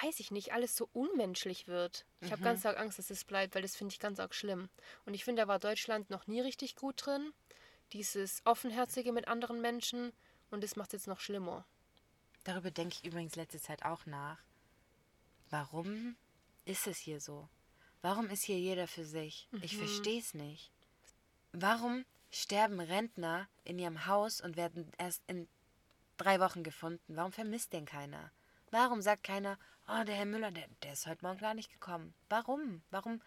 weiß ich nicht, alles so unmenschlich wird. Ich habe Mhm. ganz arg Angst, dass es bleibt, weil das finde ich ganz arg schlimm. Und ich finde, da war Deutschland noch nie richtig gut drin. Dieses Offenherzige mit anderen Menschen. Und das macht es jetzt noch schlimmer. Darüber denke ich übrigens letzte Zeit auch nach. Warum ist es hier so? Warum ist hier jeder für sich? Ich Mhm. verstehe es nicht. Warum sterben Rentner in ihrem Haus und werden erst in drei Wochen gefunden? Warum vermisst den keiner? Warum sagt keiner, oh, der Herr Müller, der, der ist heute Morgen gar nicht gekommen? Warum? Warum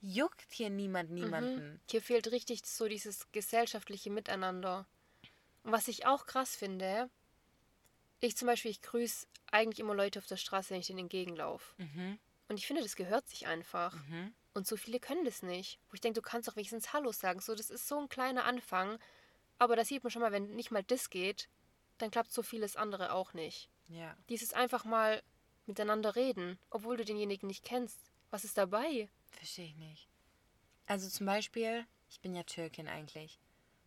juckt hier niemand niemanden? Hier fehlt richtig so dieses gesellschaftliche Miteinander. Und was ich auch krass finde, ich zum Beispiel, ich grüße eigentlich immer Leute auf der Straße, wenn ich denen entgegenlaufe. Mhm. Und ich finde, das gehört sich einfach. Mhm. Und so viele können das nicht. Wo ich denke, du kannst doch wenigstens Hallo sagen. So, das ist so ein kleiner Anfang. Aber da sieht man schon mal, wenn nicht mal das geht, dann klappt so vieles andere auch nicht. Ja. Dieses einfach mal miteinander reden, obwohl du denjenigen nicht kennst. Was ist dabei? Verstehe ich nicht. Also zum Beispiel, ich bin ja Türkin eigentlich.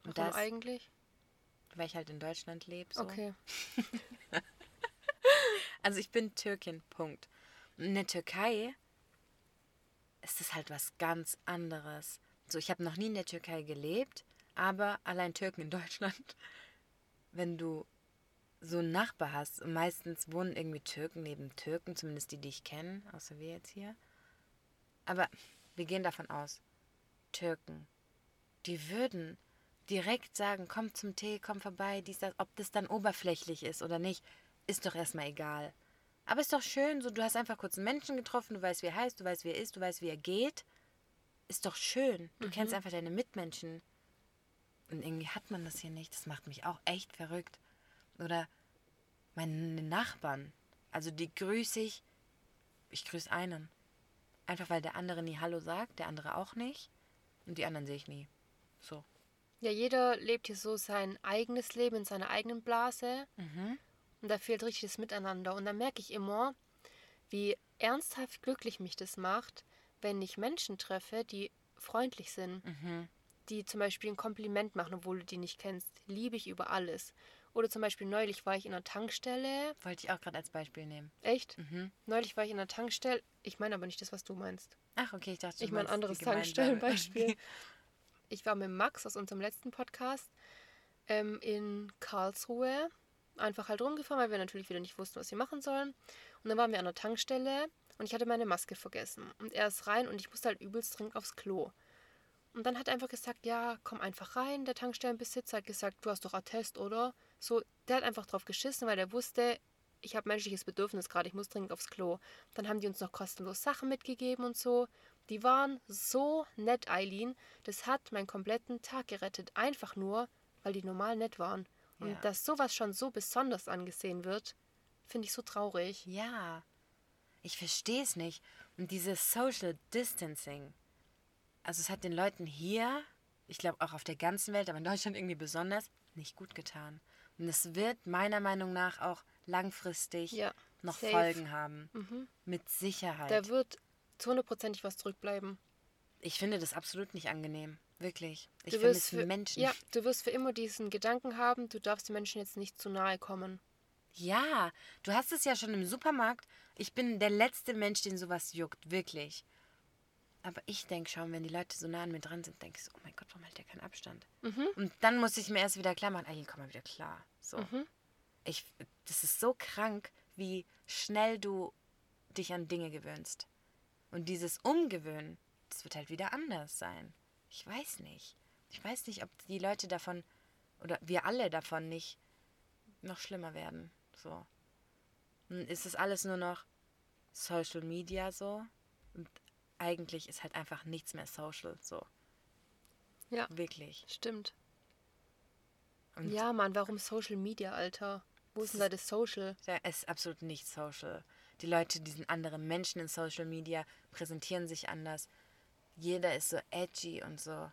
Und Warum das, eigentlich? weil ich halt in Deutschland lebe. So. Okay. Also ich bin Türkin, Punkt. Und in der Türkei ist es halt was ganz anderes. So, ich habe noch nie in der Türkei gelebt, aber allein Türken in Deutschland, wenn du so einen Nachbar hast, meistens wohnen irgendwie Türken neben Türken, zumindest die, die ich kenne, außer wir jetzt hier. Aber wir gehen davon aus, Türken, die würden direkt sagen, komm zum Tee, komm vorbei, dies, das, ob das dann oberflächlich ist oder nicht, ist doch erstmal egal. Aber ist doch schön, so du hast einfach kurz einen Menschen getroffen, du weißt, wie er heißt, du weißt, wie er ist, du weißt, wie er geht. Ist doch schön. Du kennst einfach deine Mitmenschen. Und irgendwie hat man das hier nicht. Das macht mich auch echt verrückt. Oder meine Nachbarn. Also die grüße ich. Ich grüße einen. Einfach weil der andere nie Hallo sagt, der andere auch nicht. Und die anderen sehe ich nie. So. Ja, jeder lebt hier so sein eigenes Leben in seiner eigenen Blase. Mhm. Und da fehlt richtig das Miteinander. Und da merke ich immer, wie ernsthaft glücklich mich das macht, wenn ich Menschen treffe, die freundlich sind. Mhm. Die zum Beispiel ein Kompliment machen, obwohl du die nicht kennst. Liebe ich über alles. Oder zum Beispiel neulich war ich in einer Tankstelle. Wollte ich auch gerade als Beispiel nehmen. Echt? Mhm. Neulich war ich in einer Tankstelle. Ich meine aber nicht das, was du meinst. Ach, okay, ich dachte, du Ich meine ein anderes Tankstellenbeispiel. Ich war mit Max aus unserem letzten Podcast ähm, in Karlsruhe. Einfach halt rumgefahren, weil wir natürlich wieder nicht wussten, was wir machen sollen. Und dann waren wir an der Tankstelle und ich hatte meine Maske vergessen. Und er ist rein und ich musste halt übelst dringend aufs Klo. Und dann hat er einfach gesagt, ja, komm einfach rein. Der Tankstellenbesitzer hat gesagt, du hast doch Attest, oder? So, der hat einfach drauf geschissen, weil er wusste, ich habe menschliches Bedürfnis gerade, ich muss dringend aufs Klo. Dann haben die uns noch kostenlos Sachen mitgegeben und so. Die waren so nett, Eileen. Das hat meinen kompletten Tag gerettet. Einfach nur, weil die normal nett waren. Und Ja. dass sowas schon so besonders angesehen wird, finde ich so traurig. Ja, ich verstehe es nicht. Und dieses Social Distancing, also es hat den Leuten hier, ich glaube auch auf der ganzen Welt, aber in Deutschland irgendwie besonders, nicht gut getan. Und es wird meiner Meinung nach auch langfristig Ja. noch Safe. Folgen haben. Mit Sicherheit. Da wird zu hundertprozentig was zurückbleiben. ich finde das absolut nicht angenehm. Wirklich. Ich finde es für, Menschen. Ja, du wirst für immer diesen Gedanken haben, du darfst den Menschen jetzt nicht zu nahe kommen. Ja, du hast es ja schon im Supermarkt. Ich bin der letzte Mensch, den sowas juckt, wirklich. Aber ich denke schon, wenn die Leute so nah an mir dran sind, denke ich so, oh mein Gott, warum hält der keinen Abstand? Und dann muss ich mir erst wieder klar machen, eigentlich komm mal wieder klar. So. Ich, das ist so krank, wie schnell du dich an Dinge gewöhnst. Und dieses Umgewöhnen, das wird halt wieder anders sein. Ich weiß nicht. Ich weiß nicht, ob die Leute davon oder wir alle davon nicht noch schlimmer werden. So. Dann ist es alles nur noch Social Media so. Und eigentlich ist halt einfach nichts mehr social so. Ja, Wirklich. stimmt. Und Ja, Mann, warum Social Media, Alter? Wo ist denn da das Social? Da ist absolut nicht social. Die Leute, die sind andere Menschen in Social Media, präsentieren sich anders. Jeder ist so edgy und so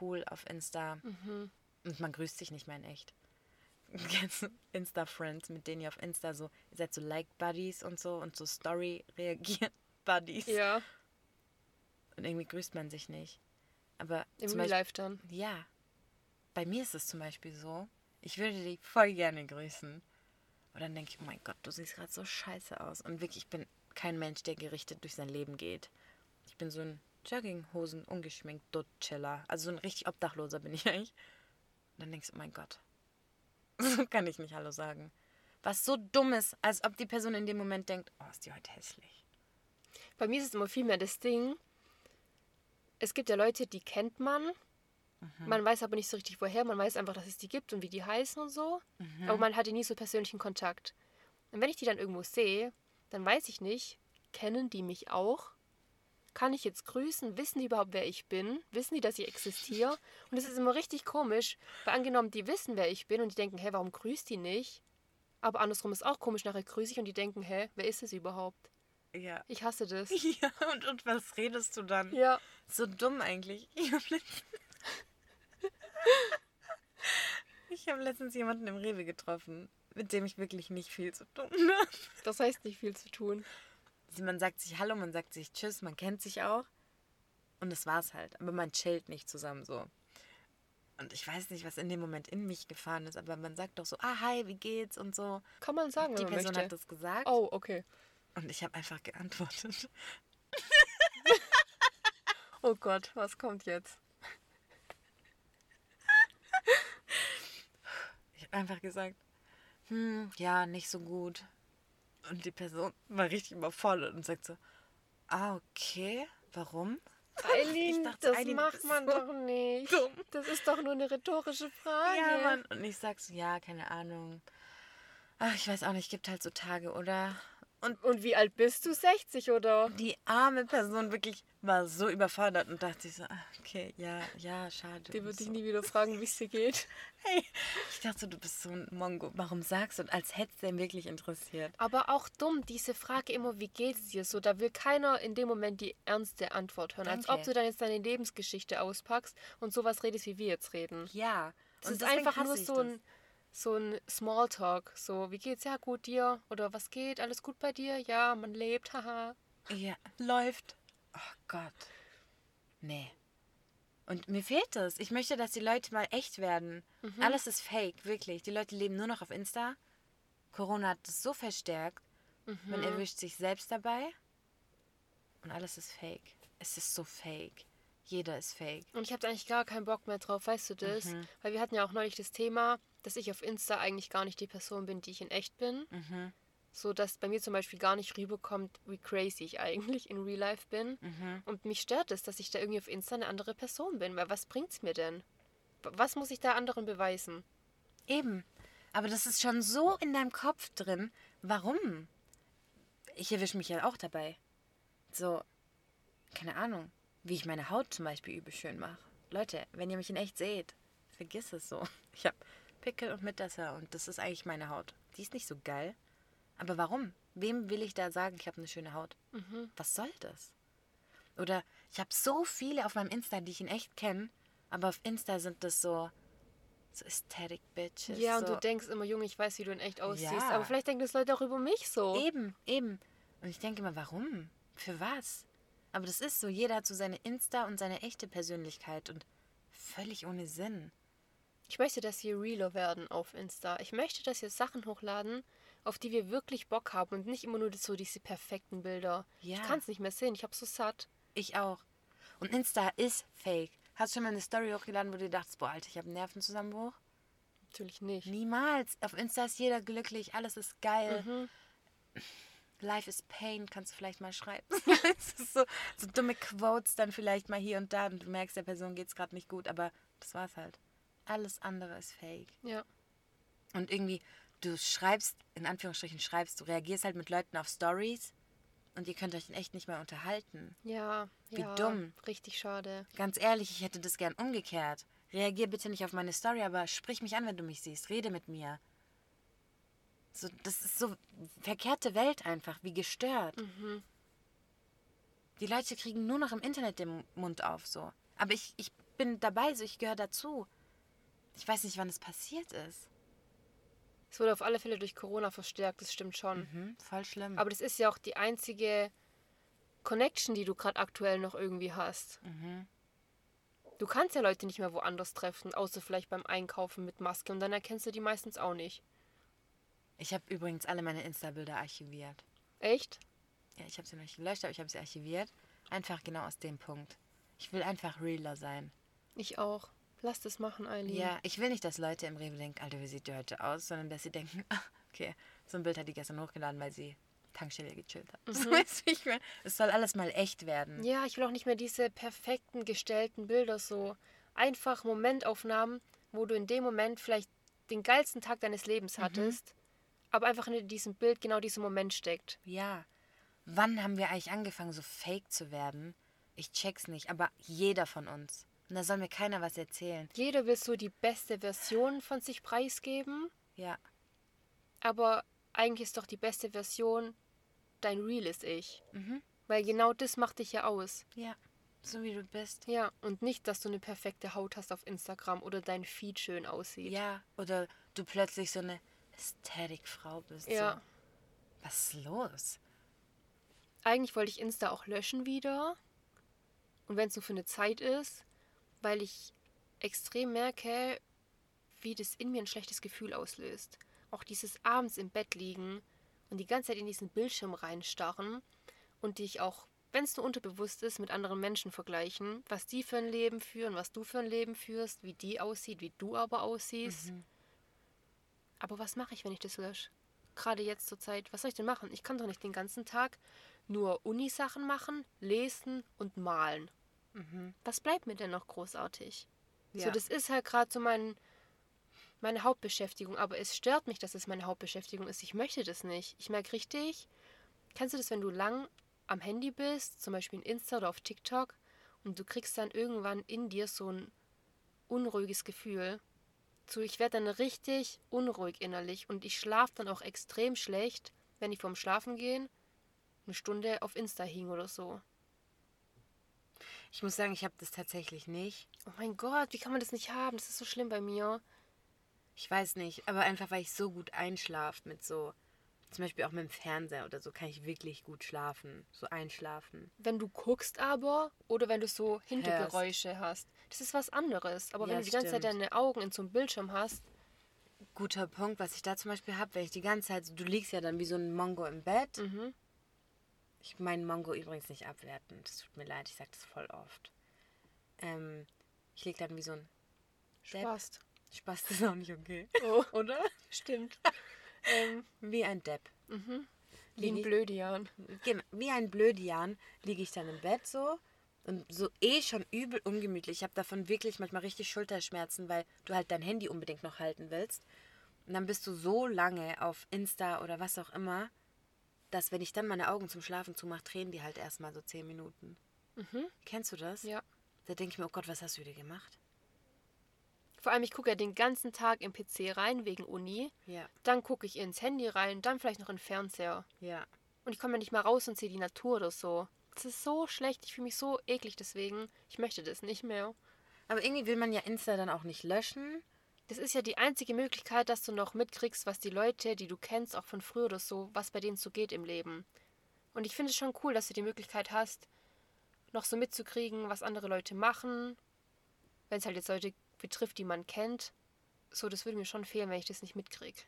cool auf Insta. Und man grüßt sich nicht mehr in echt. Insta-Friends, mit denen ihr auf Insta so, ihr seid so Like-Buddies und so und so Story-reagieren-Buddies. Ja, Und irgendwie grüßt man sich nicht. Aber im Real Life dann. ja. Bei mir ist es zum Beispiel so, ich würde dich voll gerne grüßen. Und dann denke ich, oh mein Gott, du siehst gerade so scheiße aus. Und wirklich, ich bin kein Mensch, der gerichtet durch sein Leben geht. Ich bin so ein Jogginghosen, ungeschminkt, Duttchiller. Also so ein richtig Obdachloser bin ich eigentlich. Und dann denkst du, oh mein Gott. So kann ich nicht Hallo sagen. Was so dumm ist, als ob die Person in dem Moment denkt, oh, ist die heute hässlich. Bei mir ist es immer viel mehr das Ding, es gibt ja Leute, die kennt man. Man weiß aber nicht so richtig woher. Man weiß einfach, dass es die gibt und wie die heißen und so. Aber man hatte nie so persönlichen Kontakt. Und wenn ich die dann irgendwo sehe, dann weiß ich nicht, kennen die mich auch? Kann ich jetzt grüßen? Wissen die überhaupt, wer ich bin? Wissen die, dass ich existiere? Und es ist immer richtig komisch, weil angenommen, die wissen, wer ich bin und die denken, hä, warum grüßt die nicht? Aber andersrum ist auch komisch, nachher grüße ich und die denken, hä, wer ist es überhaupt? Ja. Ich hasse das. Ja, und, und was redest du dann? Ja. So dumm eigentlich. Ich habe letztens, ich hab letztens jemanden im Rewe getroffen, mit dem ich wirklich nicht viel zu tun habe. Das heißt nicht viel zu tun. Man sagt sich Hallo, man sagt sich Tschüss, man kennt sich auch. Und das war's halt. Aber man chillt nicht zusammen so. Und ich weiß nicht, was in dem Moment in mich gefahren ist, aber man sagt doch so, ah, hi, wie geht's und so. Kann man sagen, Die wenn man Person möchte. hat das gesagt. Oh, okay. Und ich habe einfach geantwortet. Oh Gott, was kommt jetzt? Ich habe einfach gesagt, hm, ja, nicht so gut. Und die Person war richtig überfordert und sagt so, ah, okay, warum? Eileen, dachte, das Eileen, macht man so doch nicht. dumm. Das ist doch nur eine rhetorische Frage. Ja, Mann. Und ich sag so, ja, keine Ahnung. Ach, ich weiß auch nicht, gibt halt so Tage, oder? Und Und wie alt bist du? 60 oder? die arme Person wirklich war so überfordert und dachte sich so, ah, okay, ja, ja, schade. Die würde ich so. nie wieder fragen, wie es dir geht. Hey, ich dachte du bist so ein Mongo. Warum sagst du? Und als hätte es den wirklich interessiert. Aber auch dumm, diese Frage immer, wie geht's dir so? Da will keiner in dem Moment die ernste Antwort hören. Als Danke. ob du dann jetzt deine Lebensgeschichte auspackst und sowas redest, wie wir jetzt reden. Ja. Das und ist einfach nur ich so das. So ein Smalltalk. So, wie geht's? Ja, gut dir? Oder was geht? Alles gut bei dir? Ja, man lebt, haha. Ja, läuft. Oh Gott. Nee. Und mir fehlt es. Ich möchte, dass die Leute mal echt werden. Mhm. Alles ist fake, wirklich. Die Leute leben nur noch auf Insta. Corona hat das so verstärkt. Man Mhm. erwischt sich selbst dabei. Und alles ist fake. Es ist so fake. Jeder ist fake. Und ich habe eigentlich gar keinen Bock mehr drauf, weißt du das? Mhm. Weil wir hatten ja auch neulich das Thema, dass ich auf Insta eigentlich gar nicht die Person bin, die ich in echt bin. Mhm. So dass bei mir zum Beispiel gar nicht rüberkommt, wie crazy ich eigentlich in Real Life bin. Mhm. Und mich stört es, dass ich da irgendwie auf Insta eine andere Person bin. Weil was bringt's mir denn? Was muss ich da anderen beweisen? Eben. Aber das ist schon so in deinem Kopf drin. Warum? Ich erwische mich ja auch dabei. So, keine Ahnung, wie ich meine Haut zum Beispiel übel schön mache. Leute, wenn ihr mich in echt seht, vergiss es so. Ich habe Pickel und Mitesser und das ist eigentlich meine Haut. Die ist nicht so geil. Aber warum? Wem will ich da sagen, ich habe eine schöne Haut? Was soll das? Oder ich habe so viele auf meinem Insta, die ich in echt kenne, aber auf Insta sind das so So Aesthetic Bitches. Ja, und so. du denkst immer, Junge, ich weiß, wie du in echt aussiehst. Ja. Aber vielleicht denken das Leute auch über mich so. Eben, eben. Und ich denke immer, warum? Für was? Aber das ist so, jeder hat so seine Insta und seine echte Persönlichkeit und völlig ohne Sinn. Ich möchte, dass wir realer werden auf Insta. Ich möchte, dass wir Sachen hochladen, auf die wir wirklich Bock haben und nicht immer nur so diese perfekten Bilder. Ja. Ich kann es nicht mehr sehen. Ich habe so satt. Ich auch. Und Insta ist fake. Hast du schon mal eine Story hochgeladen, wo du dachtest, boah, Alter, ich habe einen Nervenzusammenbruch? Natürlich nicht. Niemals. Auf Insta ist jeder glücklich, alles ist geil. Mhm. Life is pain, kannst du vielleicht mal schreiben. Ist so, so dumme Quotes dann vielleicht mal hier und da und du merkst, der Person geht es gerade nicht gut, aber das war's halt. Alles andere ist fake. Ja. Und irgendwie, du schreibst, in Anführungsstrichen schreibst, du reagierst halt mit Leuten auf Stories und ihr könnt euch in echt nicht mehr unterhalten. Ja. Wie ja. dumm. Richtig schade. Ganz ehrlich, ich hätte das gern umgekehrt. Reagier bitte nicht auf meine Story, aber sprich mich an, wenn du mich siehst. Rede mit mir. So, das ist so verkehrte Welt einfach, wie gestört. Die Leute kriegen nur noch im Internet den Mund auf, so. Aber ich, ich bin dabei, so ich gehöre dazu. Ich weiß nicht, wann es passiert ist. Es wurde auf alle Fälle durch Corona verstärkt, das stimmt schon. Mhm, voll schlimm. Aber das ist ja auch die einzige Connection, die du gerade aktuell noch irgendwie hast. Mhm. Du kannst ja Leute nicht mehr woanders treffen, außer vielleicht beim Einkaufen mit Maske und dann erkennst du die meistens auch nicht. ich habe übrigens alle meine Insta-Bilder archiviert. Echt? Ja, ich habe sie noch nicht gelöscht, aber ich habe sie archiviert. Einfach genau aus dem Punkt. Ich will einfach realer sein. Ich auch. Lass das machen, Eileen. Ja, ich will nicht, dass Leute im Rewe denken, Alter, wie sieht die heute aus, sondern dass sie denken, ah, okay, so ein Bild hat die gestern hochgeladen, weil sie Tankstelle gechillt hat. So weißt du, ich mein, es soll alles mal echt werden. Ja, ich will auch nicht mehr diese perfekten gestellten Bilder so. Einfach Momentaufnahmen, wo du in dem Moment vielleicht den geilsten Tag deines Lebens hattest, aber einfach in diesem Bild genau dieser Moment steckt. Ja. Wann haben wir eigentlich angefangen, so fake zu werden? Ich check's nicht, aber jeder von uns. Und da soll mir keiner was erzählen. Jeder will so die beste Version von sich preisgeben, Ja, aber eigentlich ist doch die beste Version dein reales Ich. Mhm. Weil genau das macht dich ja aus. ja. So wie du bist. Ja, und nicht, dass du eine perfekte Haut hast auf Instagram oder dein Feed schön aussieht. Ja, oder du plötzlich so eine Ästhetikfrau bist. Ja. So. Was ist los? Eigentlich wollte ich Insta auch löschen wieder. Und wenn es nur für eine Zeit ist, weil ich extrem merke, wie das in mir ein schlechtes Gefühl auslöst. Auch dieses abends im Bett liegen und die ganze Zeit in diesen Bildschirm reinstarren und dich auch, wenn es nur unterbewusst ist, mit anderen Menschen vergleichen, was die für ein Leben führen, was du für ein Leben führst, wie die aussieht, wie du aber aussiehst. Aber was mache ich, wenn ich das lösche? Gerade jetzt zur Zeit, was soll ich denn machen? Ich kann doch nicht den ganzen Tag nur Unisachen machen, lesen und malen. Was bleibt mir denn noch großartig? So, Ja. das ist halt gerade so mein, meine Hauptbeschäftigung. Aber es stört mich, dass es meine Hauptbeschäftigung ist. Ich möchte das nicht. Ich merke richtig, kennst du das, wenn du lang am Handy bist, zum Beispiel in Insta oder auf TikTok, und du kriegst dann irgendwann in dir so ein unruhiges Gefühl. So, ich werde dann richtig unruhig innerlich und ich schlafe dann auch extrem schlecht, wenn ich vorm Schlafen gehen eine Stunde auf Insta hing oder so. Ich muss sagen, ich habe das tatsächlich nicht. Oh mein Gott, wie kann man das nicht haben? Das ist so schlimm bei mir. Ich weiß nicht, aber einfach, weil ich so gut einschlafe mit so, zum Beispiel auch mit dem Fernseher oder so, kann ich wirklich gut schlafen, so einschlafen. Wenn du guckst aber oder wenn du so Hintergeräusche hast, das ist was anderes. Aber Ja, wenn du die ganze Zeit stimmt. deine Augen in so einem Bildschirm hast, Guter Punkt, was ich da zum Beispiel habe, wenn ich die ganze Zeit, du liegst ja dann wie so ein Mongo im Bett. mhm. Ich meine Mongo übrigens nicht abwerten, das tut mir leid, ich sage das voll oft. Ähm, ich lieg dann wie so ein Depp. Spaß. Spaß, ist auch nicht okay. Oh, Oder? stimmt. ähm, Wie ein Depp. wie ein Blödian. Genau, wie ein Blödian liege ich dann im Bett so und so eh schon übel ungemütlich. Ich habe davon wirklich manchmal richtig Schulterschmerzen, weil du halt dein Handy unbedingt noch halten willst. Und dann bist du so lange auf Insta oder was auch immer, dass wenn ich dann meine Augen zum Schlafen zumache, tränen die halt erstmal so zehn Minuten. Kennst du das? Ja. Da denke ich mir, oh Gott, was hast du wieder gemacht? Vor allem, ich gucke ja den ganzen Tag im PC rein wegen Uni. Ja, Dann gucke ich ins Handy rein, dann vielleicht noch in den Fernseher. ja. Und ich komme ja nicht mal raus und sehe die Natur oder so. Das ist so schlecht. Ich fühle mich so eklig deswegen. Ich möchte das nicht mehr. Aber irgendwie will man ja Insta dann auch nicht löschen. Das ist ja die einzige Möglichkeit, dass du noch mitkriegst, was die Leute, die du kennst, auch von früher oder so, was bei denen so geht im Leben. Und ich finde es schon cool, dass du die Möglichkeit hast, noch so mitzukriegen, was andere Leute machen, wenn es halt jetzt Leute betrifft, die man kennt. So, das würde mir schon fehlen, wenn ich das nicht mitkriege.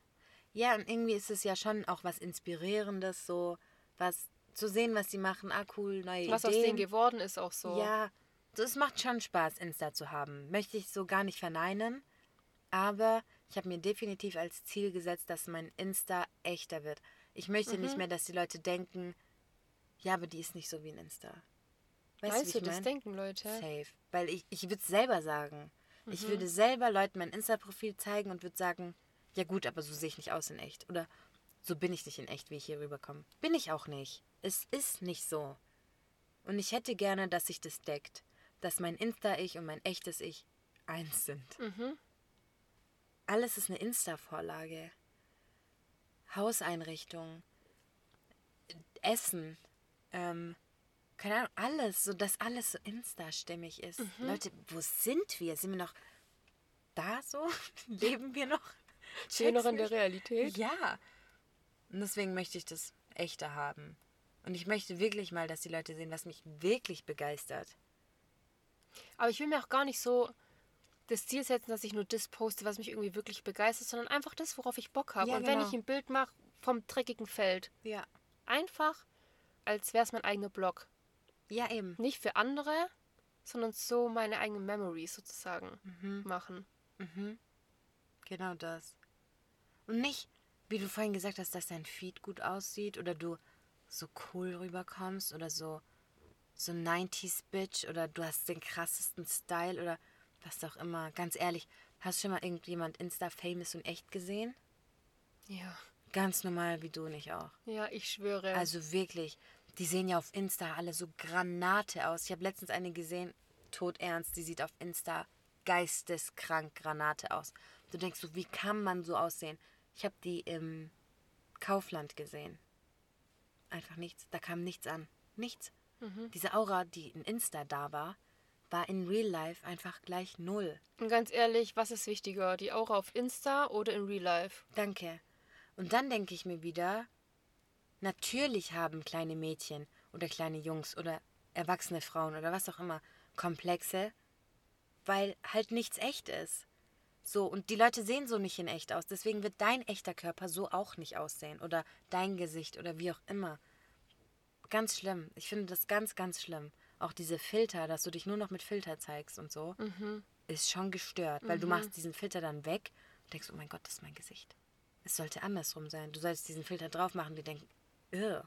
Ja, und irgendwie ist es ja schon auch was Inspirierendes, so was zu sehen, was sie machen. Ah, cool, neue was Ideen. aus denen geworden ist auch so. Ja, es macht schon Spaß, Insta zu haben. Möchte ich so gar nicht verneinen. Aber ich habe mir definitiv als Ziel gesetzt, dass mein Insta echter wird. Ich möchte mhm. nicht mehr, dass die Leute denken, ja, aber die ist nicht so wie ein Insta. Weißt, weißt du, das mein? denken Leute? Safe. Weil ich, ich würde es selber sagen. Mhm. Ich würde selber Leuten mein Insta-Profil zeigen und würde sagen, ja gut, aber so sehe ich nicht aus in echt. Oder so bin ich nicht in echt, wie ich hier rüberkomme. Bin ich auch nicht. Es ist nicht so. Und ich hätte gerne, dass sich das deckt. Dass mein Insta-Ich und mein echtes Ich eins sind. Mhm. Alles ist eine Insta-Vorlage. Hauseinrichtung, Essen, ähm, keine Ahnung, alles, so dass alles so Insta-stimmig ist. Mhm. Leute, wo sind wir? Sind wir noch da so? Leben wir noch? Stehen noch in der Realität? Ja. Und deswegen möchte ich das echter haben. Und ich möchte wirklich mal, dass die Leute sehen, was mich wirklich begeistert. Aber ich will mir auch gar nicht so das Ziel setzen, dass ich nur das poste, was mich irgendwie wirklich begeistert, sondern einfach das, worauf ich Bock habe. Ja, und genau. wenn ich ein Bild mache vom dreckigen Feld, ja. einfach, als wäre es mein eigener Blog. Ja, eben. Nicht für andere, sondern so meine eigenen Memories sozusagen mhm. machen. Mhm. Genau das. Und nicht, wie du vorhin gesagt hast, dass dein Feed gut aussieht oder du so cool rüberkommst oder so so 90s Bitch oder du hast den krassesten Style oder was auch immer. Ganz ehrlich, hast du schon mal irgendjemand Insta-famous und echt gesehen? Ja. Ganz normal wie du nicht auch. Ja, ich schwöre. Also wirklich, die sehen ja auf Insta alle so Granate aus. Ich habe letztens eine gesehen, todernst, die sieht auf Insta geisteskrank Granate aus. Du denkst so, wie kann man so aussehen? Ich habe die im Kaufland gesehen. Einfach nichts. Da kam nichts an. Nichts. Mhm. Diese Aura, die in Insta da war, war in Real Life einfach gleich null. Und ganz ehrlich, was ist wichtiger? Die Aura auf Insta oder in Real Life? Danke. Und dann denke ich mir wieder, natürlich haben kleine Mädchen oder kleine Jungs oder erwachsene Frauen oder was auch immer Komplexe, weil halt nichts echt ist. So, und die Leute sehen so nicht in echt aus. Deswegen wird dein echter Körper so auch nicht aussehen. Oder dein Gesicht oder wie auch immer. Ganz schlimm. Ich finde das ganz, ganz schlimm. Auch diese Filter, dass du dich nur noch mit Filter zeigst und so, mhm. ist schon gestört. Weil mhm. du machst diesen Filter dann weg und denkst, oh mein Gott, das ist mein Gesicht. Es sollte andersrum sein. Du solltest diesen Filter drauf machen, die denken, irr.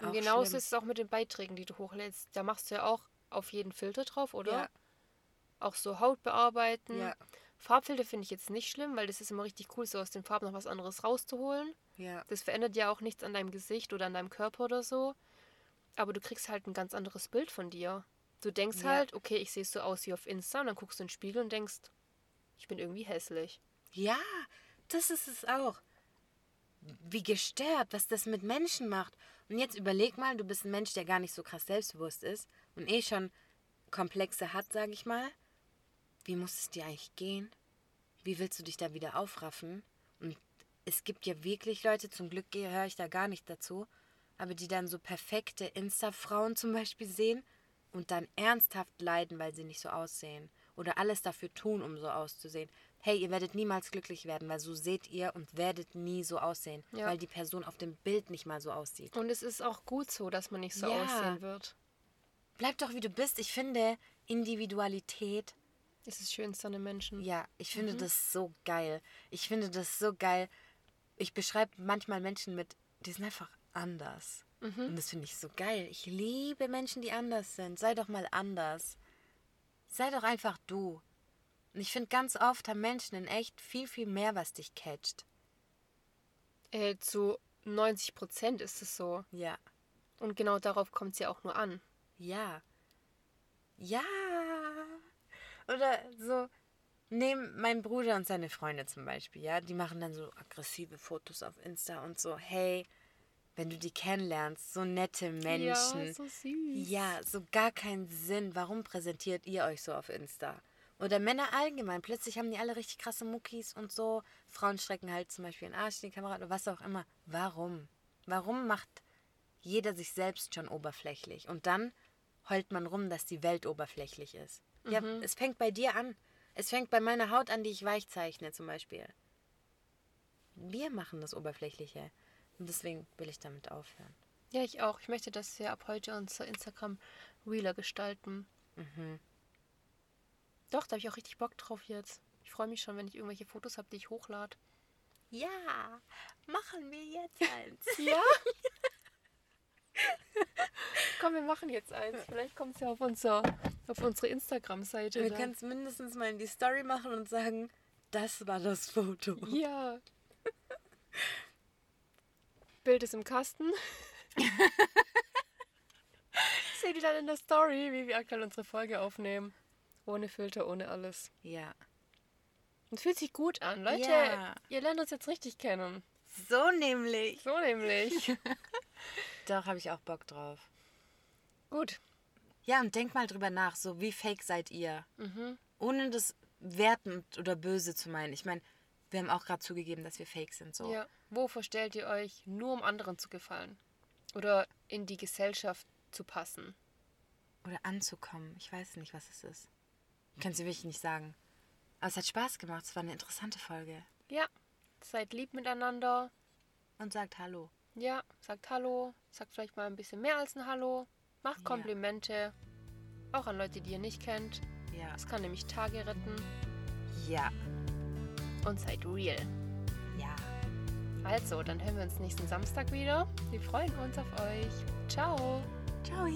Und genauso ist es auch mit den Beiträgen, die du hochlädst. Da machst du ja auch auf jeden Filter drauf, oder? Ja. Auch so Haut bearbeiten. Ja. Farbfilter finde ich jetzt nicht schlimm, weil das ist immer richtig cool, so aus den Farben noch was anderes rauszuholen. Ja. Das verändert ja auch nichts an deinem Gesicht oder an deinem Körper oder so. Aber du kriegst halt ein ganz anderes Bild von dir. Du denkst ja. halt, okay, ich sehe so aus wie auf Insta und dann guckst du in den Spiegel und denkst, ich bin irgendwie hässlich. Ja, das ist es auch. Wie gestört, was das mit Menschen macht. Und jetzt überleg mal, du bist ein Mensch, der gar nicht so krass selbstbewusst ist und eh schon Komplexe hat, sag ich mal. Wie muss es dir eigentlich gehen? Wie willst du dich da wieder aufraffen? Und es gibt ja wirklich Leute, zum Glück gehöre ich da gar nicht dazu, aber die dann so perfekte Insta-Frauen zum Beispiel sehen und dann ernsthaft leiden, weil sie nicht so aussehen. Oder alles dafür tun, um so auszusehen. Hey, ihr werdet niemals glücklich werden, weil so seht ihr und werdet nie so aussehen, ja. weil die Person auf dem Bild nicht mal so aussieht. Und es ist auch gut so, dass man nicht so ja. aussehen wird. Bleib doch wie du bist. Ich finde, Individualität ist das Schönste an den Menschen. Ja, ich finde mhm. das so geil. Ich finde das so geil. Ich beschreibe manchmal Menschen mit, die sind einfach anders. Mhm. Und das finde ich so geil. Ich liebe Menschen, die anders sind. Sei doch mal anders. Sei doch einfach du. Und ich finde, ganz oft haben Menschen in echt viel, viel mehr, was dich catcht. Äh, zu 90 Prozent ist es so. Ja. Und genau darauf kommt es ja auch nur an. Ja. Ja. Oder so, nehmen mein Bruder und seine Freunde zum Beispiel, ja, die machen dann so aggressive Fotos auf Insta und so, hey, wenn du die kennenlernst, so nette Menschen. Ja, so süß. Ja, so gar keinen Sinn. Warum präsentiert ihr euch so auf Insta? Oder Männer allgemein. Plötzlich haben die alle richtig krasse Muckis und so. Frauen strecken halt zum Beispiel den Arsch in die Kamera oder was auch immer. Warum? Warum macht jeder sich selbst schon oberflächlich? Und dann heult man rum, dass die Welt oberflächlich ist. Mhm. Ja, es fängt bei dir an. Es fängt bei meiner Haut an, die ich weich zeichne zum Beispiel. Wir machen das Oberflächliche. Und deswegen will ich damit aufhören. Ja, ich auch. Ich möchte, dass wir ab heute unser Instagram realer gestalten. Mhm. Doch, da habe ich auch richtig Bock drauf jetzt. Ich freue mich schon, wenn ich irgendwelche Fotos habe, die ich hochlade. Ja, machen wir jetzt eins. ja? Komm, wir machen jetzt eins. Vielleicht kommt es ja auf, unser, auf unsere Instagram-Seite. Wir können es mindestens mal in die Story machen und sagen, das war das Foto. Ja. Bild ist im Kasten. Seht ihr dann in der Story, wie wir aktuell unsere Folge aufnehmen. Ohne Filter, ohne alles. Ja. Und fühlt sich gut an. Leute, ja. ihr lernt uns jetzt richtig kennen. So nämlich. So nämlich. Doch, habe ich auch Bock drauf. Gut. Ja, und denk mal drüber nach, so wie fake seid ihr? Mhm. Ohne das wertend oder böse zu meinen. Ich meine, wir haben auch gerade zugegeben, dass wir fake sind. So. Ja. Wo verstellt ihr euch, nur um anderen zu gefallen? Oder in die Gesellschaft zu passen? Oder anzukommen. Ich weiß nicht, was es ist. Kannst du wirklich nicht sagen. Aber es hat Spaß gemacht. Es war eine interessante Folge. Ja. Seid lieb miteinander. Und sagt Hallo. Ja, sagt Hallo. Sagt vielleicht mal ein bisschen mehr als ein Hallo. Macht Komplimente. Ja. Auch an Leute, die ihr nicht kennt. Ja. Es kann nämlich Tage retten. Ja. Und seid real. Ja. Also, dann hören wir uns nächsten Samstag wieder. Wir freuen uns auf euch. Ciao. Ciao.